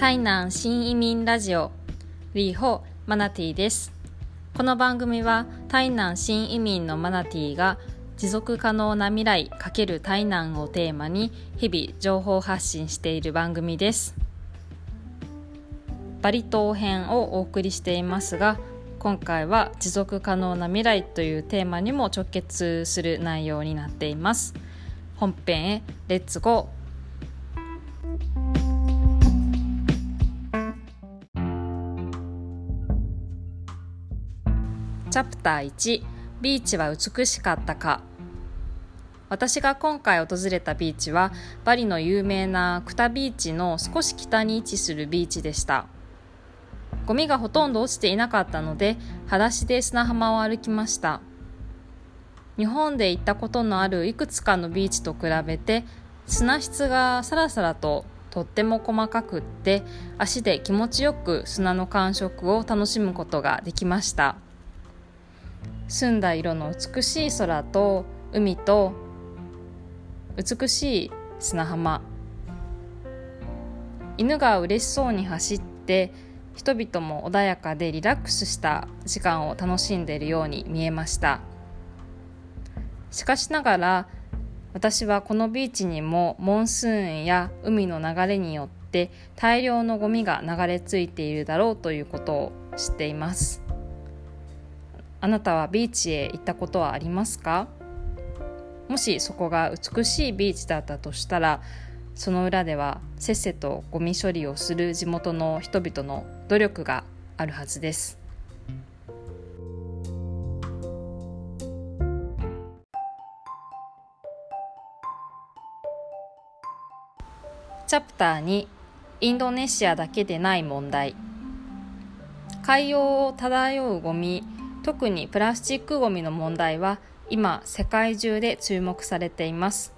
台南新移民ラジオ。リーホマナティです。この番組は台南新移民のマナティが持続可能な未来×台南をテーマに日々情報発信している番組です。バリ島編をお送りしていますが今回は持続可能な未来というテーマにも直結する内容になっています。本編へレッツゴー。チャプター1ビーチは美しかったか。私が今回訪れたビーチはバリの有名なクタビーチの少し北に位置するビーチでした。ゴミがほとんど落ちていなかったので裸足で砂浜を歩きました。日本で行ったことのあるいくつかのビーチと比べて砂質がサラサラととっても細かくって足で気持ちよく砂の感触を楽しむことができました。澄んだ色の美しい空と海と美しい砂浜。犬が嬉しそうに走って人々も穏やかでリラックスした時間を楽しんでいるように見えました。しかしながら私はこのビーチにもモンスーンや海の流れによって大量のゴミが流れ着いているだろうということを知っています。あなたはビーチへ行ったことはありますか？もしそこが美しいビーチだったとしたらその裏ではせっせとゴミ処理をする地元の人々の努力があるはずです。チャプター2インドネシアだけでない問題。海洋を漂うゴミ特にプラスチックごみの問題は今世界中で注目されています。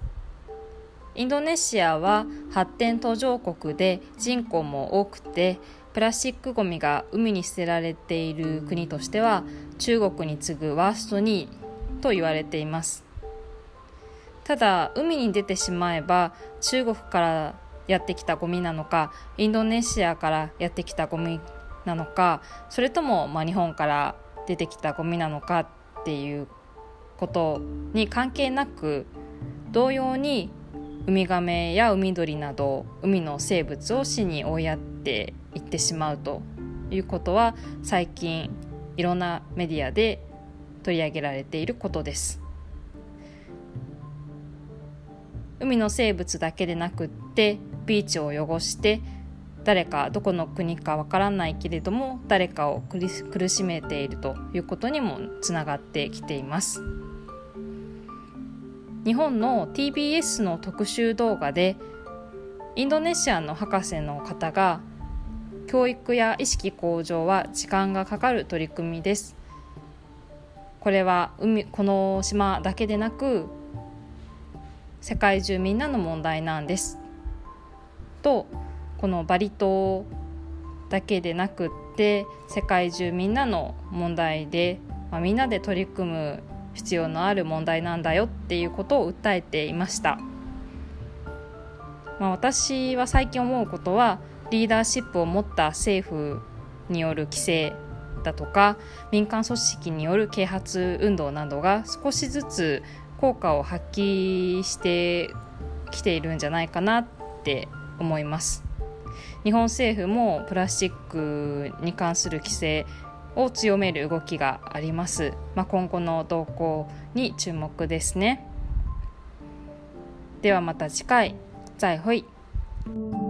インドネシアは発展途上国で人口も多くてプラスチックごみが海に捨てられている国としては中国に次ぐワースト2位と言われています。ただ海に出てしまえば中国からやってきたゴミなのかインドネシアからやってきたゴミなのかそれともまあ日本から出てきたゴミなのかっていうことに関係なく同様にウミガメや海鳥など海の生物を死に追いやっていってしまうということは最近いろんなメディアで取り上げられていることです。海の生物だけでなくってビーチを汚して誰かどこの国かわからないけれども誰かを苦しめているということにもつながってきています。日本の TBS の特集動画でインドネシアの博士の方が教育や意識向上は時間がかかる取り組みです。これは海この島だけでなく世界中みんなの問題なんです。とこのバリ島だけでなくって世界中みんなの問題で、まあ、みんなで取り組む必要のある問題なんだよっていうことを訴えていました、まあ、私は最近思うことはリーダーシップを持った政府による規制だとか民間組織による啓発運動などが少しずつ効果を発揮してきているんじゃないかなって思います。日本政府もプラスチックに関する規制を強める動きがあります、まあ、今後の動向に注目ですね。ではまた次回。再会。